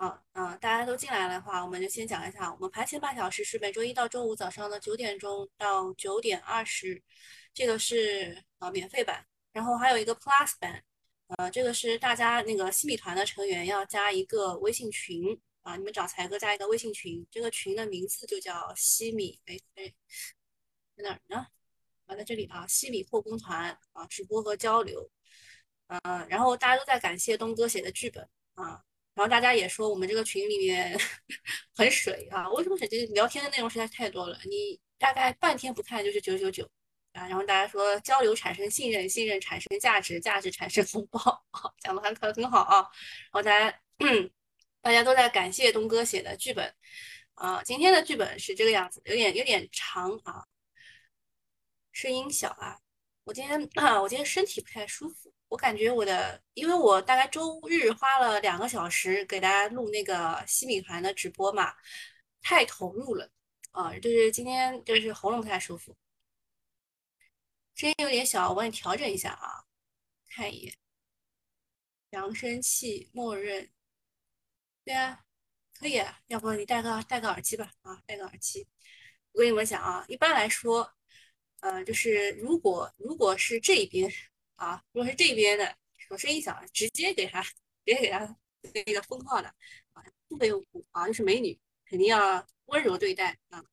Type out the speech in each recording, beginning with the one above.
啊啊，大家都进来的话，我们就先讲一下，我们盘前半小时是每周一到周五早上的九点钟到九点二十，这个是呃免费版，然后还有一个 Plus 版，呃，这个是大家那个西米团的成员要加一个微信群啊，你们找才哥加一个微信群，这个群的名字就叫西米，哎哎，在哪儿呢？啊，在这里啊，西米破工团啊，直播和交流，呃，然后大家都在感谢东哥写的剧本啊，然后大家也说我们这个群里面 很水啊，为什么水？这聊天的内容实在太多了，你大概半天不看就是九九九啊，然后大家说交流产生信任，信任产生价值，价值产生红包，讲的很可很好啊，然后大家 大家都在感谢东哥写的剧本啊，今天的剧本是这个样子，有点有点长啊。声音小啊，我今天啊，我今天身体不太舒服，我感觉我的，因为我大概周日花了两个小时给大家录那个西米团的直播嘛，太投入了啊，就是今天就是喉咙不太舒服，声音有点小，我帮你调整一下啊，看一眼，扬声器默认，对啊，可以，啊要不你戴个戴个耳机吧，啊，戴个耳机，我跟你们讲啊，一般来说。呃，就是如果如果是这一边啊，如果是这边的，我声音小，直接给他，直接给他那个封号的啊，付费用户啊，就是美女，肯定要温柔对待啊。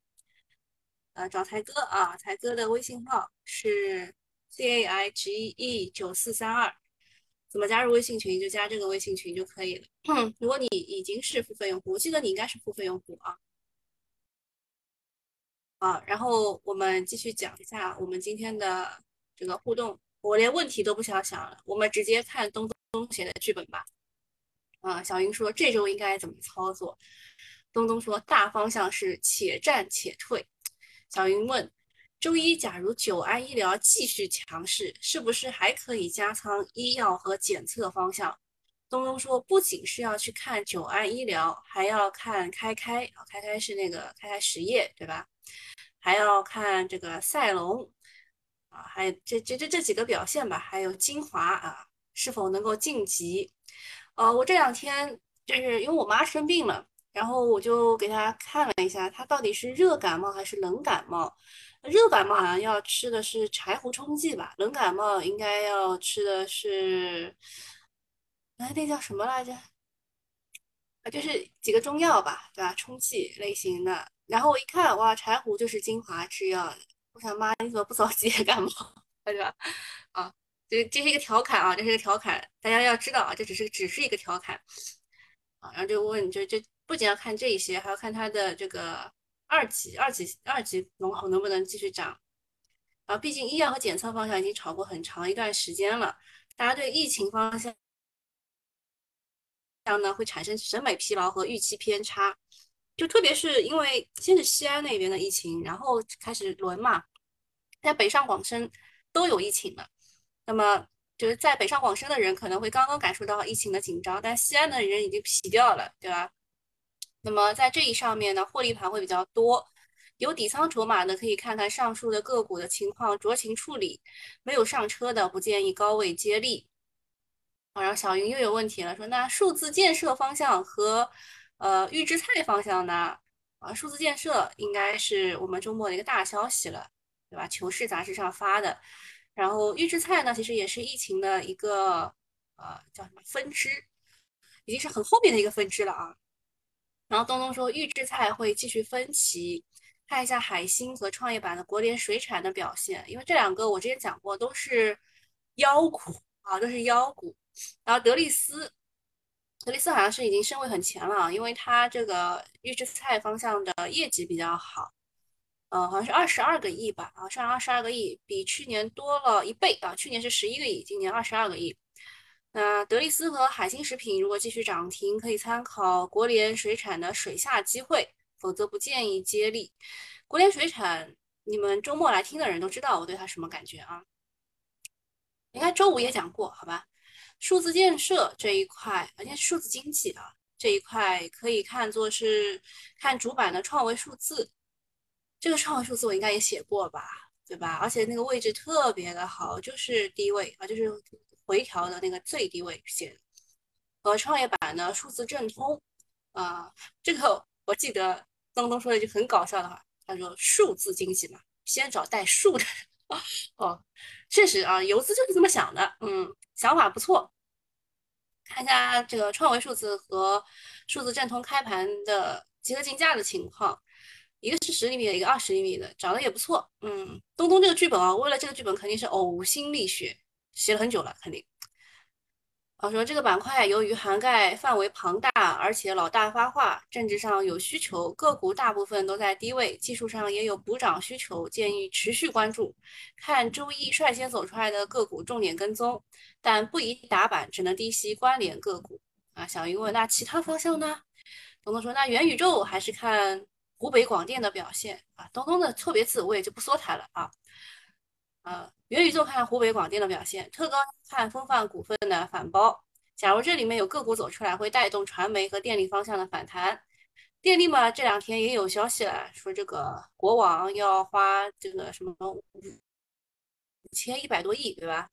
呃，找才哥啊，才哥的微信号是 c a i g e 九四三二，怎么加入微信群就加这个微信群就可以了。如果你已经是付费用户，我记得你应该是付费用户啊。啊，然后我们继续讲一下我们今天的这个互动。我连问题都不想想了，我们直接看东东写的剧本吧。啊，小云说这周应该怎么操作？东东说大方向是且战且退。小云问，周一假如九安医疗继续强势，是不是还可以加仓医药和检测方向？东东说不仅是要去看九安医疗，还要看开开，开开是那个开开实业对吧？还要看这个赛龙啊，还有这这这这几个表现吧，还有精华啊，是否能够晋级？呃，我这两天就是因为我妈生病了，然后我就给她看了一下，她到底是热感冒还是冷感冒？热感冒好像要吃的是柴胡冲剂吧，冷感冒应该要吃的是，哎，那叫什么来着？啊，就是几个中药吧，对吧？冲剂类型的。然后我一看，哇，柴胡就是精华制药。我想妈，你怎么不早几点感冒？对吧？啊，这这是一个调侃啊，这是一个调侃，大家要知道啊，这只是只是一个调侃啊。然后就问，就就不仅要看这一些，还要看它的这个二级、二级、二级能能不能继续涨啊？毕竟医药和检测方向已经炒过很长一段时间了，大家对疫情方向这样呢会产生审美疲劳和预期偏差。就特别是因为先是西安那边的疫情，然后开始轮嘛，在北上广深都有疫情了。那么就是在北上广深的人可能会刚刚感受到疫情的紧张，但西安的人已经疲掉了，对吧？那么在这一上面呢，获利盘会比较多，有底仓筹码的可以看看上述的个股的情况，酌情处理。没有上车的不建议高位接力。好，然后小云又有问题了，说那数字建设方向和。呃，预制菜方向呢？啊，数字建设应该是我们周末的一个大消息了，对吧？求是杂志上发的。然后预制菜呢，其实也是疫情的一个呃叫什么分支，已经是很后面的一个分支了啊。然后东东说预制菜会继续分歧，看一下海星和创业板的国联水产的表现，因为这两个我之前讲过都是妖股啊，都是妖股。然后德力斯。德力斯好像是已经升位很前了，因为它这个预制菜方向的业绩比较好，呃，好像是二十二个亿吧，啊，上二十二个亿，比去年多了一倍啊，去年是十一个亿，今年二十二个亿。那德力斯和海星食品如果继续涨停，可以参考国联水产的水下机会，否则不建议接力。国联水产，你们周末来听的人都知道我对它什么感觉啊？应该周五也讲过，好吧？数字建设这一块，而且数字经济啊这一块可以看作是看主板的创维数字，这个创维数字我应该也写过吧，对吧？而且那个位置特别的好，就是低位啊，就是回调的那个最低位写。和创业板的数字正通啊，这个我记得东东说了一句很搞笑的话，他说数字经济嘛，先找带数的。哦，确实啊，游资就是这么想的，嗯，想法不错。看一下这个创维数字和数字正通开盘的集合竞价的情况，一个是十厘米的，一个二十厘米的，涨得也不错。嗯，东东这个剧本啊，为了这个剧本肯定是呕心沥血，写了很久了，肯定。我说这个板块由于涵盖范围庞大，而且老大发话，政治上有需求，个股大部分都在低位，技术上也有补涨需求，建议持续关注，看周一率先走出来的个股重点跟踪，但不宜打板，只能低吸关联个股。啊，小云问那其他方向呢？东东说那元宇宙还是看湖北广电的表现啊。东东的错别字我也就不说它了啊。呃，元宇宙看湖北广电的表现，特高看风范股份的反包。假如这里面有个股走出来，会带动传媒和电力方向的反弹。电力嘛，这两天也有消息了，说这个国网要花这个什么五千一百多亿，对吧？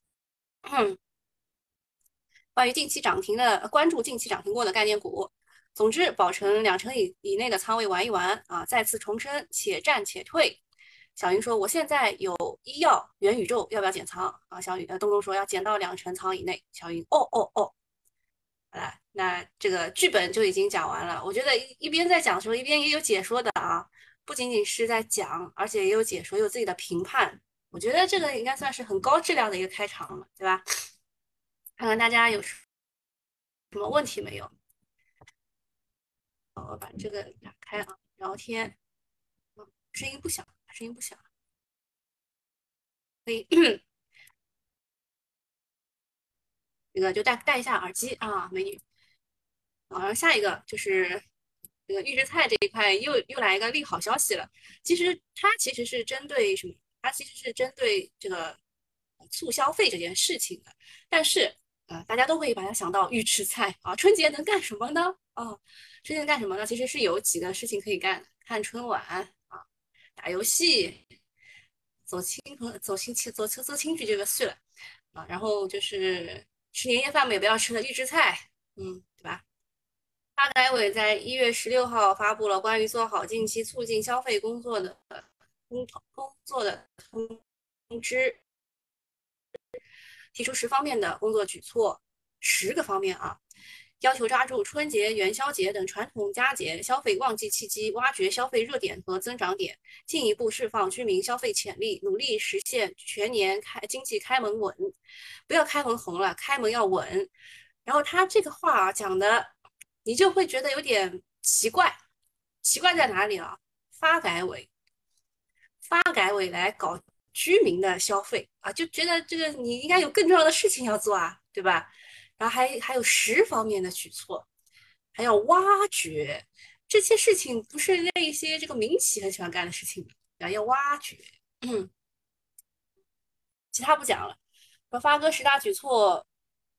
关于近期涨停的，关注近期涨停过的概念股。总之，保持两成以以内的仓位玩一玩啊！再次重申，且战且退。小云说：“我现在有医药、元宇宙，要不要减仓啊？”小云呃，东东说要减到两成仓以内。小云哦哦哦，好了，那这个剧本就已经讲完了。我觉得一一边在讲的时候，一边也有解说的啊，不仅仅是在讲，而且也有解说，有自己的评判。我觉得这个应该算是很高质量的一个开场了，对吧？看看大家有什么问题没有？我把这个打开啊，聊天，声音不小。声音不小，可以，那个就戴戴一下耳机啊，美女。然后下一个就是这个预制菜这一块又又来一个利好消息了。其实它其实是针对什么？它其实是针对这个促消费这件事情的。但是啊，大家都会把它想到预制菜啊，春节能干什么呢？啊，春节干什么呢？其实是有几个事情可以干，看春晚。打游戏，走亲朋走亲戚走走走亲戚这个算了啊，然后就是吃年夜饭嘛，也不要吃了预制菜，嗯，对吧？发改委在一月十六号发布了关于做好近期促进消费工作的工工作的通知，提出十方面的工作举措，十个方面啊。要求抓住春节、元宵节等传统佳节消费旺季契机，挖掘消费热点和增长点，进一步释放居民消费潜力，努力实现全年开经济开门稳。不要开门红了，开门要稳。然后他这个话啊讲的，你就会觉得有点奇怪。奇怪在哪里啊？发改委，发改委来搞居民的消费啊，就觉得这个你应该有更重要的事情要做啊，对吧？然后还还有十方面的举措，还要挖掘这些事情，不是那一些这个民企很喜欢干的事情啊，要挖掘。其他不讲了。说发哥十大举措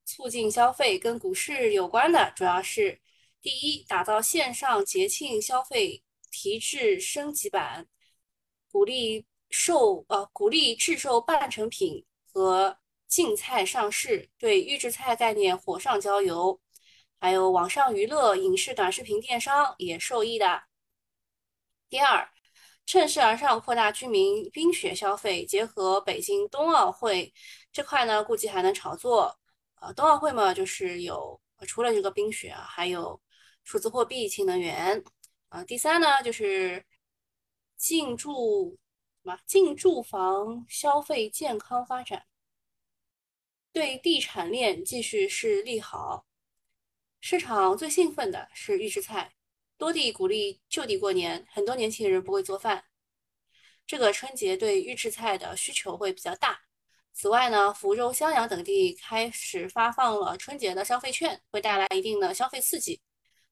促进消费，跟股市有关的，主要是第一，打造线上节庆消费提质升级版，鼓励售呃鼓励制售半成品和。竞菜上市，对预制菜概念火上浇油，还有网上娱乐、影视短视频电商也受益的。第二，趁势而上，扩大居民冰雪消费，结合北京冬奥会这块呢，估计还能炒作。呃，冬奥会嘛，就是有除了这个冰雪啊，还有数字货币、新能源。啊，第三呢，就是进驻什么？进住房消费健康发展。对地产链继续是利好，市场最兴奋的是预制菜，多地鼓励就地过年，很多年轻人不会做饭，这个春节对预制菜的需求会比较大。此外呢，福州、襄阳等地开始发放了春节的消费券，会带来一定的消费刺激。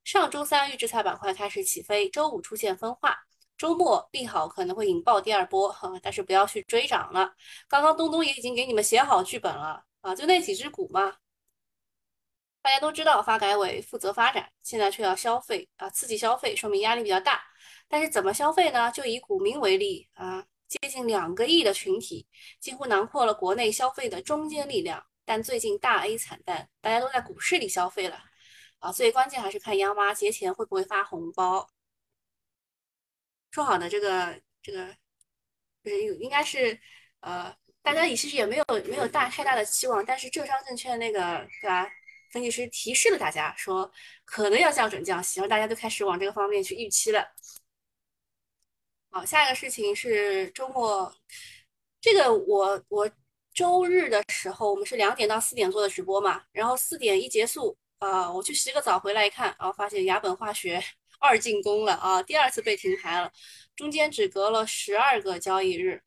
上周三预制菜板块开始起飞，周五出现分化，周末利好可能会引爆第二波哈，但是不要去追涨了。刚刚东东也已经给你们写好剧本了。啊，就那几只股嘛，大家都知道，发改委负责发展，现在却要消费啊，刺激消费，说明压力比较大。但是怎么消费呢？就以股民为例啊，接近两个亿的群体，几乎囊括了国内消费的中坚力量。但最近大 A 惨淡，大家都在股市里消费了啊，所以关键还是看央妈节前会不会发红包。说好的这个这个，就是应该是呃，大家也其实也没有没有大太大的期望，但是浙商证券那个对吧？分析师提示了大家说可能要降准降息，然后大家都开始往这个方面去预期了。好，下一个事情是周末，这个我我周日的时候我们是两点到四点做的直播嘛，然后四点一结束。啊，我去洗个澡回来一看，然后发现雅本化学二进宫了啊，第二次被停牌了，中间只隔了十二个交易日。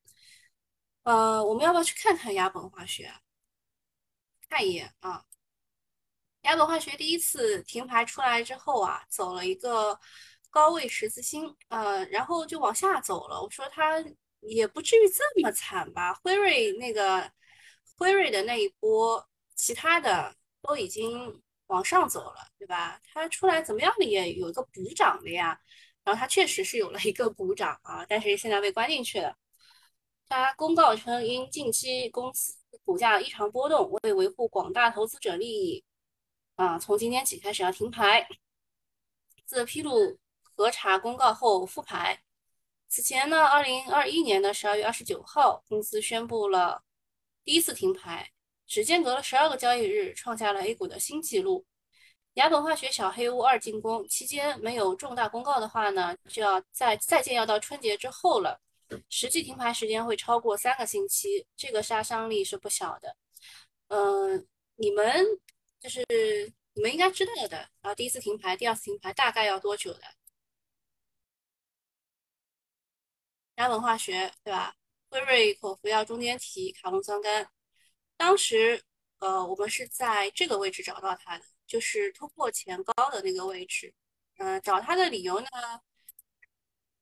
呃，我们要不要去看看雅本化学？看一眼啊，雅本化学第一次停牌出来之后啊，走了一个高位十字星，呃，然后就往下走了。我说它也不至于这么惨吧？辉瑞那个辉瑞的那一波，其他的都已经。往上走了，对吧？它出来怎么样的也有一个补涨的呀，然后它确实是有了一个补涨啊，但是现在被关进去了。它公告称，因近期公司股价异常波动，为维护广大投资者利益，啊，从今天起开始要停牌。自披露核查公告后复牌。此前呢，二零二一年的十二月二十九号，公司宣布了第一次停牌。只间隔了十二个交易日，创下了 A 股的新纪录。雅本化学小黑屋二进宫期间没有重大公告的话呢，就要再再见要到春节之后了。实际停牌时间会超过三个星期，这个杀伤力是不小的。嗯，你们就是你们应该知道的然后，第一次停牌，第二次停牌大概要多久的？雅本化学对吧？辉瑞口服药中间体卡隆酸苷。当时，呃，我们是在这个位置找到它的，就是突破前高的那个位置。嗯，找它的理由呢，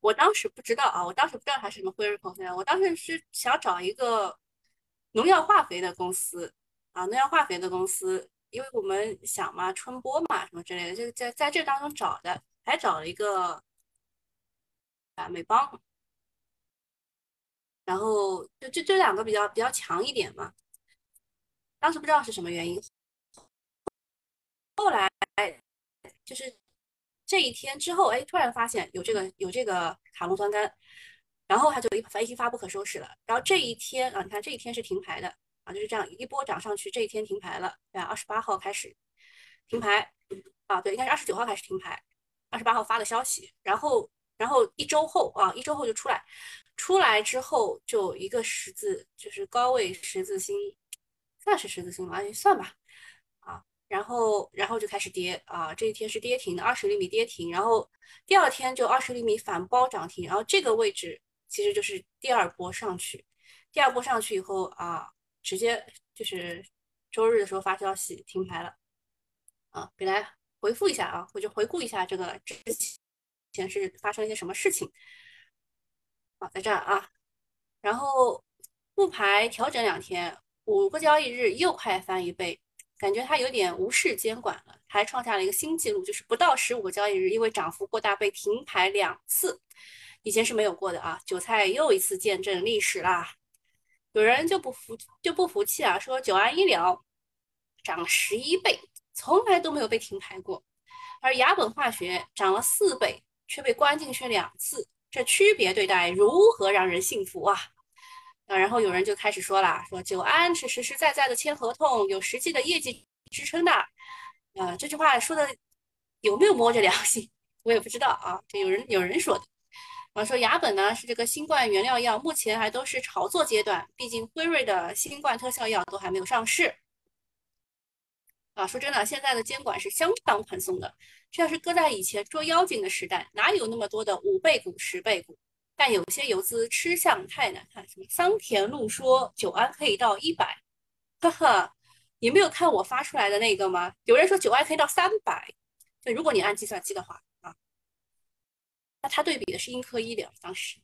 我当时不知道啊，我当时不知道它是什么辉瑞口服药，我当时是想找一个农药化肥的公司啊，农药化肥的公司，因为我们想嘛，春播嘛，什么之类的，就在在这当中找的，还找了一个啊美邦，然后就这这两个比较比较强一点嘛。当时不知道是什么原因，后来就是这一天之后，哎，突然发现有这个有这个卡隆酸苷，然后它就一发一发不可收拾了。然后这一天啊，你看这一天是停牌的啊，就是这样一波涨上去，这一天停牌了，对吧？二十八号开始停牌啊，对，应该是二十九号开始停牌，二十八号发的消息，然后然后一周后啊，一周后就出来，出来之后就一个十字，就是高位十字星。算是十字星吗？哎，算吧，然后然后就开始跌啊，这一天是跌停的，二十厘米跌停，然后第二天就二十厘米反包涨停，然后这个位置其实就是第二波上去，第二波上去以后啊，直接就是周日的时候发消息停牌了，啊，给大家回复一下啊，我就回顾一下这个之前是发生了一些什么事情，好，在这儿啊，然后复牌调整两天。五个交易日又快翻一倍，感觉它有点无视监管了，还创下了一个新纪录，就是不到十五个交易日，因为涨幅过大被停牌两次，以前是没有过的啊！韭菜又一次见证历史啦！有人就不服就不服气啊，说九安医疗涨了十一倍，从来都没有被停牌过，而雅本化学涨了四倍，却被关进去两次，这区别对待如何让人信服啊？啊，然后有人就开始说了，说九安是实实在在的签合同，有实际的业绩支撑的。啊，这句话说的有没有摸着良心，我也不知道啊。这有人有人说的，啊，说雅本呢是这个新冠原料药，目前还都是炒作阶段，毕竟辉瑞的新冠特效药都还没有上市。啊，说真的，现在的监管是相当宽松的，这要是搁在以前捉妖精的时代，哪有那么多的五倍股、十倍股？但有些游资吃相太难看，什么桑田路说九安可以到一百，呵呵，你没有看我发出来的那个吗？有人说九安可以到三百，就如果你按计算机的话啊，那他对比的是英科医疗当时，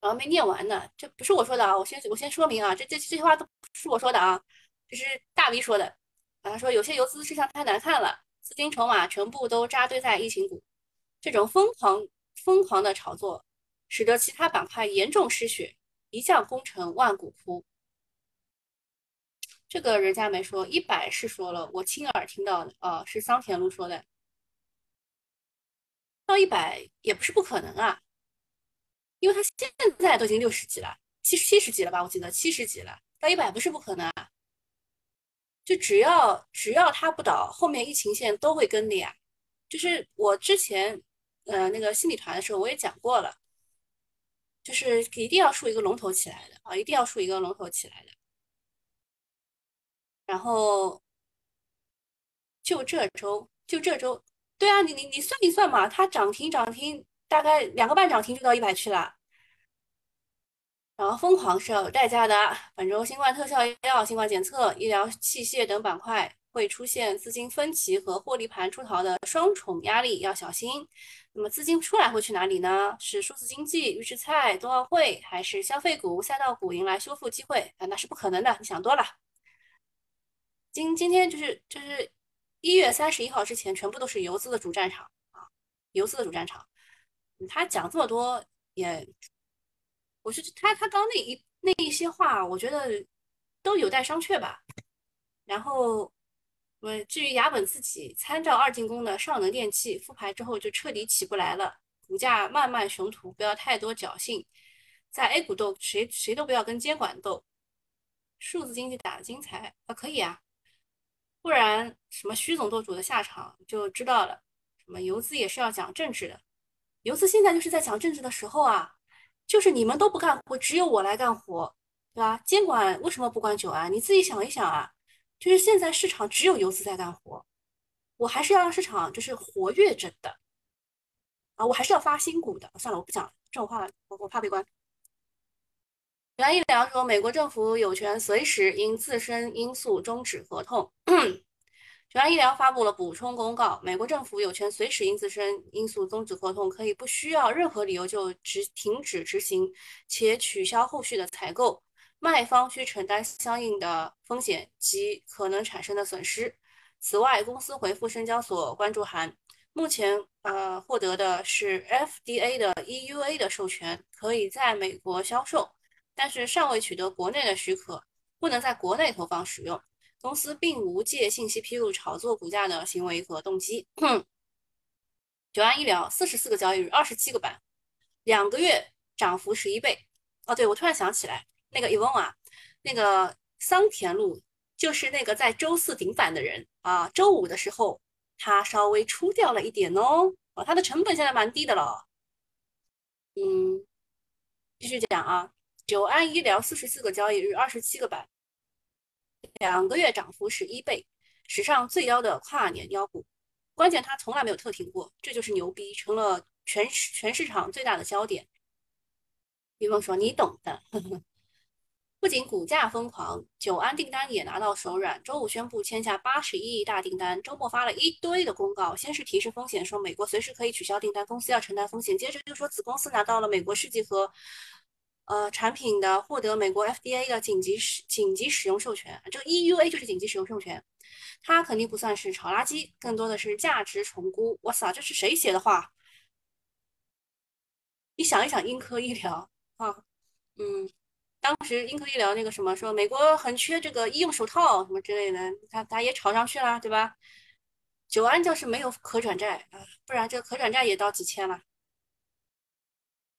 然后没念完呢，这不是我说的啊，我先我先说明啊，这这这些话都不是我说的啊，这是大 V 说的，啊，他说有些游资吃相太难看了，资金筹码全部都扎堆在疫情股，这种疯狂疯狂的炒作。使得其他板块严重失血，一将功成万骨枯。这个人家没说，一百是说了，我亲耳听到的，啊，是桑田路说的。到一百也不是不可能啊，因为他现在都已经六十几了，七七十几了吧？我记得七十几了，到一百不是不可能啊。就只要只要他不倒，后面疫情线都会跟的呀。就是我之前呃那个心理团的时候，我也讲过了，就是一定要竖一个龙头起来的啊，一定要竖一个龙头起来的。然后就这周，就这周，对啊，你你你算一算嘛，它涨停涨停大概两个半涨停就到一百去了。然后疯狂是要有代价的。本周新冠特效药、新冠检测、医疗器械等板块会出现资金分歧和获利盘出逃的双重压力，要小心。那么资金出来会去哪里呢？是数字经济、预制菜、冬奥会，还是消费股、赛道股迎来修复机会？啊，那是不可能的，你想多了。今今天就是就是一月三十一号之前，全部都是游资的主战场啊，游资的主战场。他讲这么多也。我是他，他刚那一那一些话，我觉得都有待商榷吧。然后，我至于雅本自己参照二进宫的上能电器复牌之后就彻底起不来了，股价慢慢雄图，不要太多侥幸。在 A 股斗，谁谁都不要跟监管斗。数字经济打的精彩啊，可以啊，不然什么徐总舵主的下场就知道了。什么游资也是要讲政治的，游资现在就是在讲政治的时候啊。就是你们都不干活，只有我来干活，对吧？监管为什么不管久安？你自己想一想啊。就是现在市场只有游资在干活，我还是要让市场就是活跃着的啊，我还是要发新股的。算了，我不讲这种话了，我我怕被关。九安医疗说，美国政府有权随时因自身因素终止合同。九安医疗发布了补充公告，美国政府有权随时因自身因素终止合同，可以不需要任何理由就执停止执行，且取消后续的采购。卖方需承担相应的风险及可能产生的损失。此外，公司回复深交所关注函，目前呃获得的是 FDA 的 EUA 的授权，可以在美国销售，但是尚未取得国内的许可，不能在国内投放使用。公司并无借信息披露炒作股价的行为和动机。九安医疗四十四个交易日，二十七个板，两个月涨幅十一倍。哦，对，我突然想起来，那个 Evon 啊，那个桑田路就是那个在周四顶板的人啊，周五的时候他稍微出掉了一点哦。哦，他的成本现在蛮低的了。嗯，继续讲啊，九安医疗四十四个交易日，二十七个板。两个月涨幅是一倍，史上最高的跨年妖股。关键它从来没有特停过，这就是牛逼，成了全全市场最大的焦点。于梦说：“你懂的。”不仅股价疯狂，久安订单也拿到手软。周五宣布签下八十一亿大订单，周末发了一堆的公告，先是提示风险，说美国随时可以取消订单，公司要承担风险。接着又说子公司拿到了美国试剂和。呃，产品的获得美国 FDA 的紧急使紧急使用授权，这个 EUA 就是紧急使用授权，它肯定不算是炒垃圾，更多的是价值重估。我操，这是谁写的话？你想一想，英科医疗啊，嗯，当时英科医疗那个什么说美国很缺这个医用手套什么之类的，他他也炒上去了，对吧？久安就是没有可转债啊，不然这可转债也到几千了。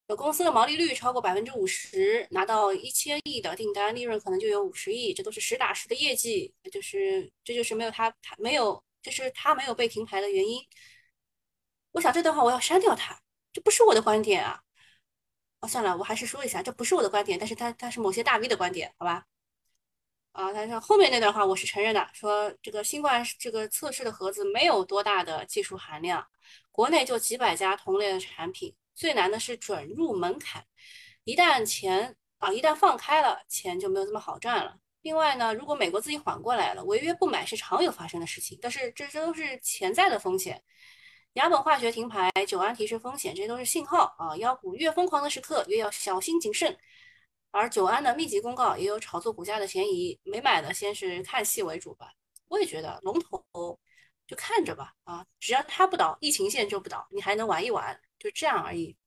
有公司的毛利率超过百分之五十，拿到一千亿的订单，利润可能就有五十亿，这都是实打实的业绩。就是这就是没有他他没有，就是他没有被停牌的原因。我想这段话我要删掉它，这不是我的观点啊。哦，算了，我还是说一下，这不是我的观点，但是他他是某些大 V 的观点，好吧？啊，他说后面那段话我是承认的，说这个新冠这个测试的盒子没有多大的技术含量，国内就几百家同类的产品。最难的是准入门槛，一旦钱啊一旦放开了，钱就没有这么好赚了。另外呢，如果美国自己缓过来了，违约不买是常有发生的事情，但是这这都是潜在的风险。雅本化学停牌，久安提示风险，这些都是信号啊。妖股越疯狂的时刻，越要小心谨慎。而久安的密集公告也有炒作股价的嫌疑，没买的先是看戏为主吧。我也觉得龙头就看着吧啊，只要它不倒，疫情线就不倒，你还能玩一玩。就这样而已。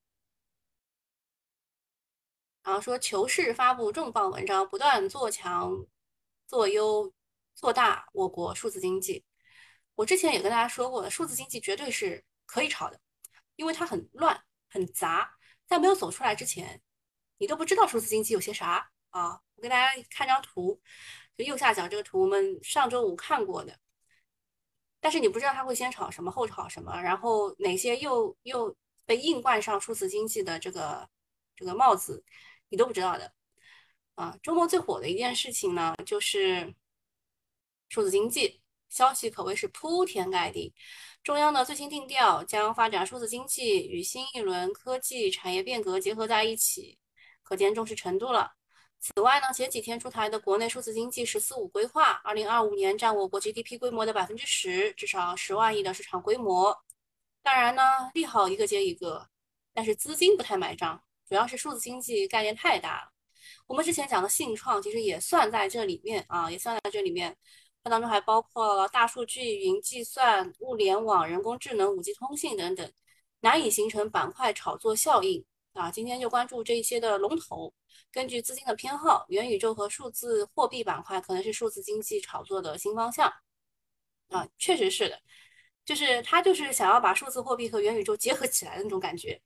然后说，求是发布重磅文章，不断做强做优做大我国数字经济。我之前也跟大家说过了，数字经济绝对是可以炒的，因为它很乱很杂，在没有走出来之前，你都不知道数字经济有些啥啊。我给大家看张图，就右下角这个图，我们上周五看过的，但是你不知道它会先炒什么，后炒什么，然后哪些又又被硬冠上数字经济的这个这个帽子，你都不知道的。啊，周末最火的一件事情呢，就是数字经济消息可谓是铺天盖地。中央的最新定调将发展数字经济与新一轮科技产业变革结合在一起，可见重视程度了。此外呢，前几天出台的国内数字经济“十四五”规划，二零二五年占我国 GDP 规模的百分之十，至少十万亿的市场规模。当然呢，利好一个接一个，但是资金不太买账，主要是数字经济概念太大了。我们之前讲的信创其实也算在这里面啊，也算在这里面。它当中还包括了大数据、云计算、物联网、人工智能、五 G 通信等等，难以形成板块炒作效应啊。今天就关注这些的龙头。根据资金的偏好，元宇宙和数字货币板块可能是数字经济炒作的新方向啊，确实是的，就是他就是想要把数字货币和元宇宙结合起来的那种感觉。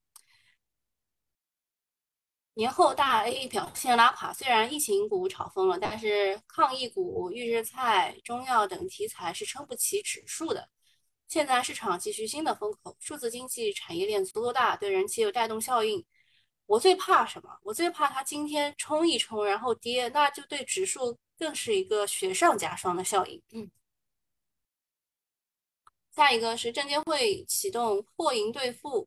年后大 A 表现拉垮，虽然疫情股炒疯了，但是抗疫股、预制菜、中药等题材是撑不起指数的。现在市场急需新的风口，数字经济产业链足够大，对人气有带动效应。我最怕什么？我最怕它今天冲一冲，然后跌，那就对指数更是一个雪上加霜的效应。嗯。下一个是证监会启动破盈兑付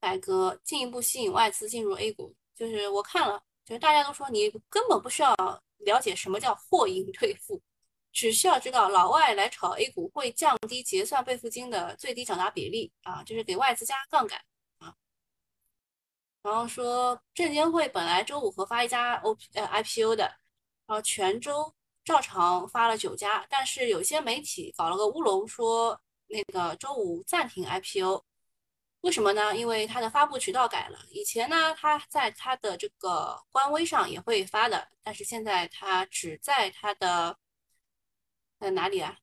改革，进一步吸引外资进入 A 股。就是我看了，就是大家都说你根本不需要了解什么叫货银兑付，只需要知道老外来炒 A 股会降低结算备付金的最低缴纳比例啊，就是给外资加杠杆啊。然后说证监会本来周五核发一家 O 呃 IPO 的，然后全周照常发了九家，但是有些媒体搞了个乌龙，说那个周五暂停 IPO。为什么呢？因为它的发布渠道改了。以前呢，它在它的这个官微上也会发的，但是现在它只在它的在哪里啊？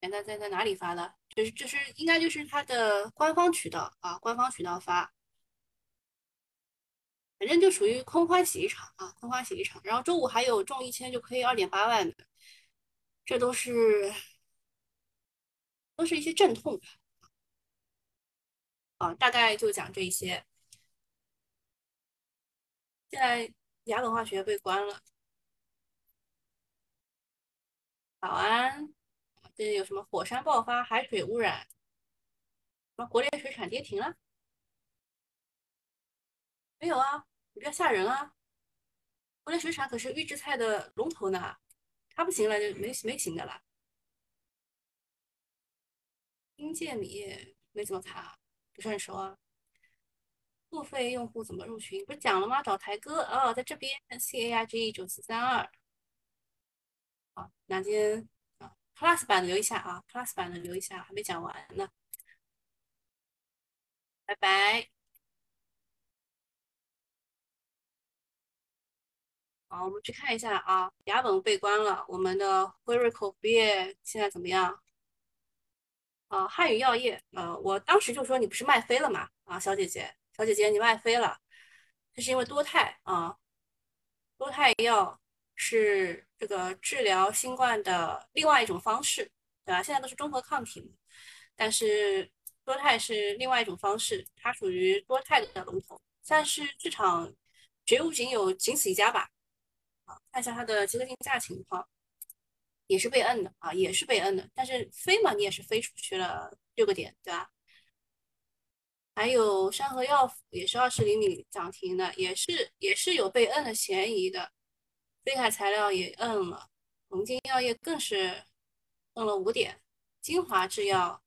现在在在哪里发的？就是就是应该就是它的官方渠道啊，官方渠道发。反正就属于空欢喜一场啊，空欢喜一场。然后周五还有中一千就亏二点八万的，这都是。都是一些阵痛啊，大概就讲这一些。现在牙本化学被关了，早安。这里有什么火山爆发、海水污染？什么国内水产跌停了？没有啊，你不要吓人啊！国内水产可是预制菜的龙头呢，它不行了就没没行的了。金界米没怎么查，不是很熟啊。付费用户怎么入群？不是讲了吗？找台哥哦，在这边 C A I G 九四三二。好，两间啊，Plus 版的留一下啊，Plus 版的留一下，还没讲完呢。拜拜。好，我们去看一下啊，雅本被关了，我们的辉瑞口服液现在怎么样？啊，汉语药业，呃，我当时就说你不是卖飞了吗？啊，小姐姐，小姐姐，你卖飞了，这是因为多肽啊，多肽药是这个治疗新冠的另外一种方式，对吧？现在都是中和抗体，但是多肽是另外一种方式，它属于多肽的龙头，但是市场绝无仅有，仅此一家吧？啊，看一下它的集合竞价情况。也是被摁的啊，也是被摁的。但是飞嘛，你也是飞出去了六个点，对吧？还有山河药府也是二十厘米涨停的，也是也是有被摁的嫌疑的。飞海材料也摁了，红金药业更是摁了五点。金华制药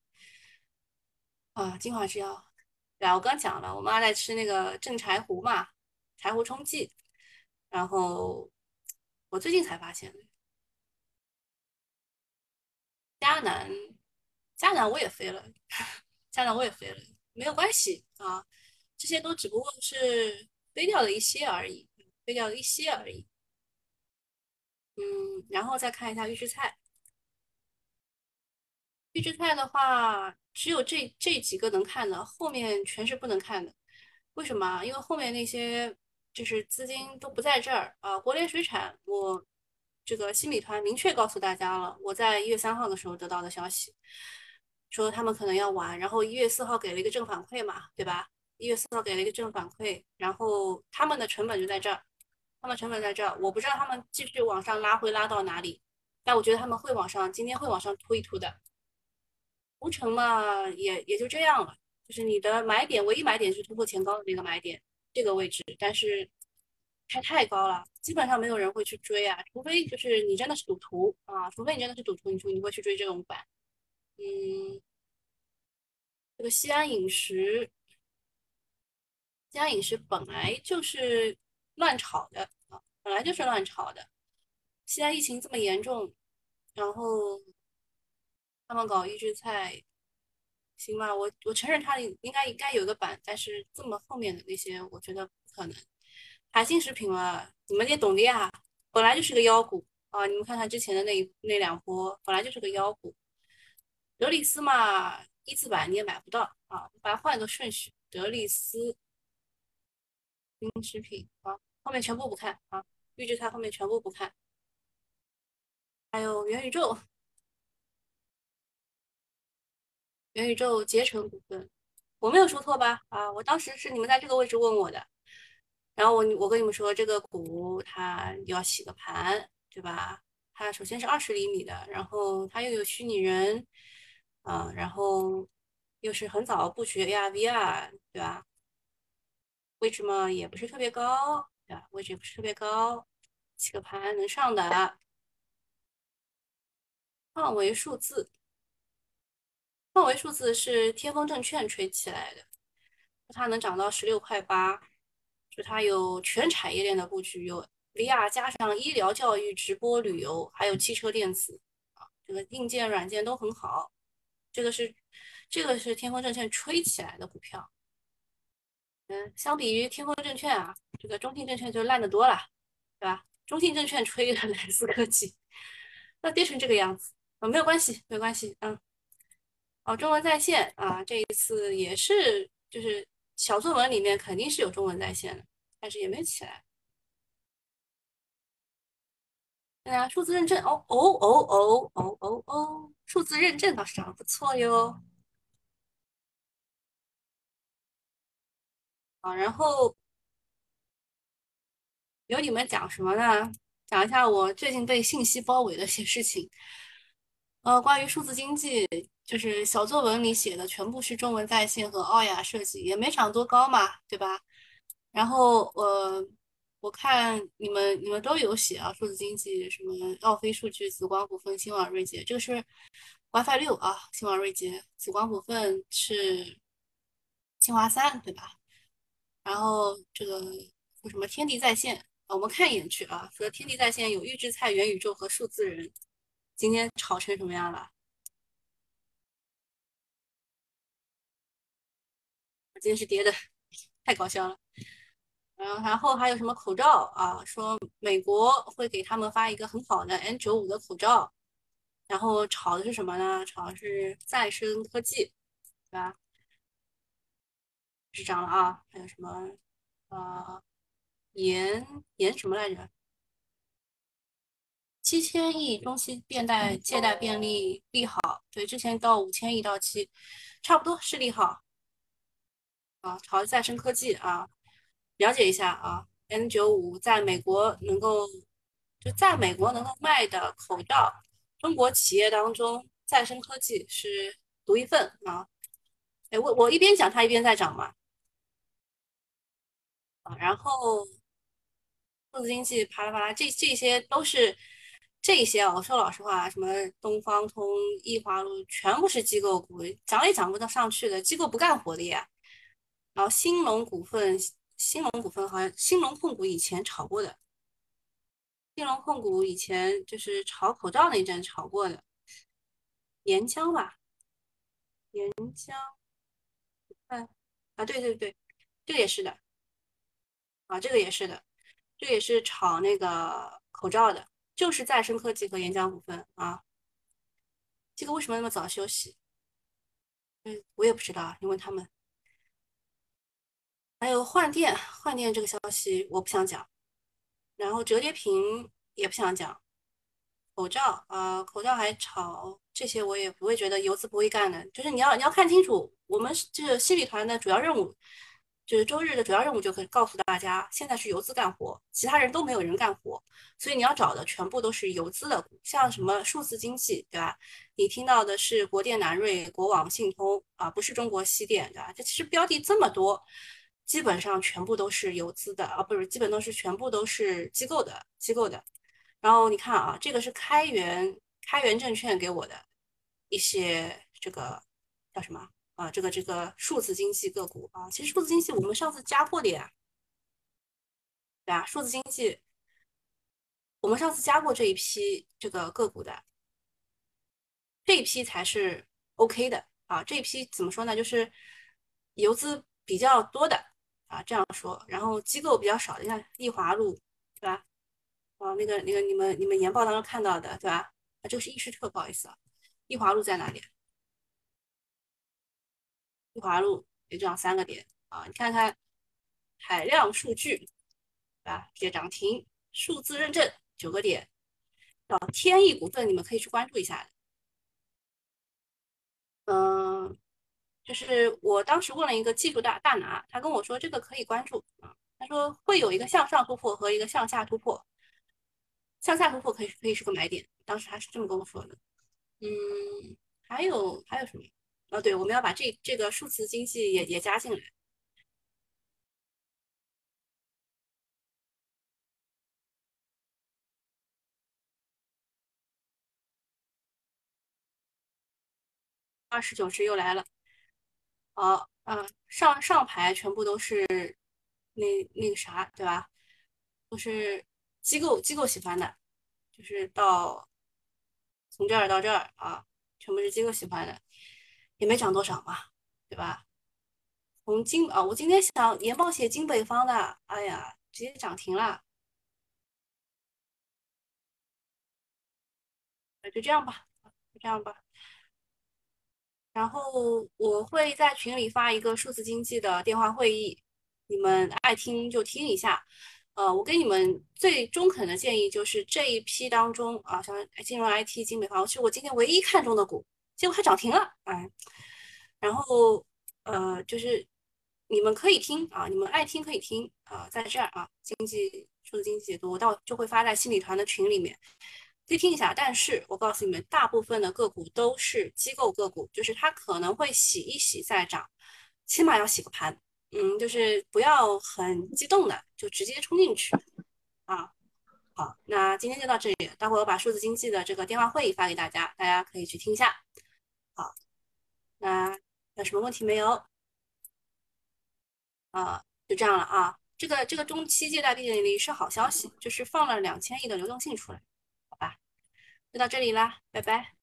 啊，金华制药，对啊，我刚讲了，我妈在吃那个正柴胡嘛，柴胡冲剂。然后我最近才发现。迦南，迦南我也飞了，迦南我也飞了，没有关系啊，这些都只不过是飞掉了一些而已，飞掉了一些而已。嗯，然后再看一下预制菜。预制菜的话，只有这这几个能看的，后面全是不能看的。为什么？因为后面那些就是资金都不在这儿啊。国联水产，我这个新米团明确告诉大家了，我在一月三号的时候得到的消息，说他们可能要玩，然后一月四号给了一个正反馈嘛，对吧？一月四号给了一个正反馈，然后他们的成本就在这儿，他们成本在这儿，我不知道他们继续往上拉会拉到哪里，但我觉得他们会往上，今天会往上突一突的。无成嘛，也也就这样了。就是你的买点，唯一买点是突破前高的那个买点，这个位置，但是开太高了，基本上没有人会去追啊，除非就是你真的是赌徒啊，除非你真的是赌徒，你说你会去追这种板。嗯，这个西安饮食，西安饮食本来就是乱炒的啊，本来就是乱炒的。西安疫情这么严重，然后。他们搞预制菜，行吧？我我承认它应该应该有个板，但是这么后面的那些，我觉得不可能。海信食品嘛，你们也懂的呀，本来就是个妖股啊！你们看看之前的那那两波，本来就是个妖股。德力斯嘛，一字板你也买不到啊！把它换一个顺序，德力斯零食品啊，后面全部不看啊，预制菜后面全部不看，还有元宇宙。元宇宙捷成股份，我没有说错吧？啊，我当时是你们在这个位置问我的，然后我我跟你们说这个股它要洗个盘，对吧？它首先是二十厘米的，然后它又有虚拟人，啊，然后又是很早布局 AR VR，对吧？位置嘛也不是特别高，对吧？位置也不是特别高，洗个盘能上的，创维数字。创维数字是天风证券吹起来的，它能涨到十六块八，就它有全产业链的布局，有 VR 加上医疗、教育、直播、旅游，还有汽车电子啊，这个硬件、软件都很好。这个是这个是天风证券吹起来的股票。嗯，相比于天风证券啊，这个中信证券就烂得多了，对吧？中信证券吹的莱斯科技，那跌成这个样子啊，没有关系，没关系，嗯。哦，中文在线啊，这一次也是，就是小作文里面肯定是有中文在线的，但是也没起来。对啊，数字认证，哦哦哦哦哦哦哦，数字认证倒是涨得不错哟。啊，然后有你们讲什么呢？讲一下我最近被信息包围的一些事情。呃，关于数字经济。就是小作文里写的全部是中文在线和奥雅设计，也没涨多高嘛，对吧？然后呃，我看你们你们都有写啊，数字经济什么奥飞数据、紫光股份、新网瑞捷，这个是 WiFi 六啊，新网瑞捷、紫光股份是清华三，对吧？然后这个什么天地在线啊，我们看一眼去啊，说天地在线有预制菜、元宇宙和数字人，今天炒成什么样了？今天是跌的，太搞笑了。嗯，然后还有什么口罩啊？说美国会给他们发一个很好的 N95 的口罩。然后炒的是什么呢？炒的是再生科技，对吧？是涨了啊。还有什么？呃，盐盐什么来着？七千亿中期变贷借贷便利利好，对，之前到五千亿到期，差不多是利好。啊，炒再生科技啊，了解一下啊。，N 九五在美国能够就在美国能够卖的口罩，中国企业当中再生科技是独一份啊。哎，我我一边讲它一边在涨嘛。啊，然后数字经济啪啦啪啦，这这些都是这些啊。我说老实话，什么东方通、易华路，全部是机构股，涨也涨不到上去的，机构不干活的呀。然后兴隆股份，兴隆股份好像兴隆控股以前炒过的，兴隆控股以前就是炒口罩那阵炒过的，岩浆吧，岩浆，嗯，啊，对对对，这个也是的，啊，这个也是的，这个也是炒那个口罩的，就是再生科技和沿江股份啊。这个为什么那么早休息？嗯，我也不知道，你问他们。还有换电，换电这个消息我不想讲。然后折叠屏也不想讲。口罩啊，口罩还炒这些，我也不会觉得游资不会干的。就是你要你要看清楚，我们这个心理团的主要任务，就是周日的主要任务，就可以告诉大家，现在是游资干活，其他人都没有人干活，所以你要找的全部都是游资的，像什么数字经济，对吧？你听到的是国电南瑞、国网信通啊，不是中国西电，对吧？这其实标的这么多。基本上全部都是游资的啊，不是，基本都是全部都是机构的机构的。然后你看啊，这个是开源开源证券给我的一些这个叫什么啊？这个这个数字经济个股啊，其实数字经济我们上次加过的呀，对吧？数字经济我们上次加过这一批这个个股的，这一批才是 OK 的啊。这一批怎么说呢？就是游资比较多的。啊，这样说，然后机构比较少的，你看易华路，对吧？啊，那个那个，你们你们研报当中看到的，对吧？啊，这个是易事特，不好意思啊。易华路在哪里？裕华路也这样三个点啊，你看看海量数据，啊，这些涨停，数字认证九个点，到天翼股份，你们可以去关注一下嗯。就是我当时问了一个技术大大拿，他跟我说这个可以关注啊，他说会有一个向上突破和一个向下突破，向下突破可以可以是个买点，当时他是这么跟我说的。嗯，还有还有什么？哦，对，我们要把这这个数字经济也也加进来。二十九只又来了。好，嗯，上上排全部都是那那个啥，对吧？都是机构机构喜欢的，就是到从这儿到这儿啊，全部是机构喜欢的，也没涨多少嘛，对吧？从金啊，我今天想研报写金北方的，哎呀，直接涨停了，那就这样吧，就这样吧。然后我会在群里发一个数字经济的电话会议，你们爱听就听一下。呃，我给你们最中肯的建议就是这一批当中啊，像金融 IT、金北方是我今天唯一看中的股，结果还涨停了，哎。然后呃，就是你们可以听啊，你们爱听可以听啊，在这儿啊，经济数字经济解读，我到就会发在心理团的群里面。可以听一下，但是我告诉你们，大部分的个股都是机构个股，就是它可能会洗一洗再涨，起码要洗个盘，嗯，就是不要很激动的就直接冲进去啊。好，那今天就到这里，待会我把数字经济的这个电话会议发给大家，大家可以去听一下。好，那有什么问题没有？啊，就这样了啊。这个这个中期借贷便利是好消息，就是放了两千亿的流动性出来。好吧就到这里啦，拜拜。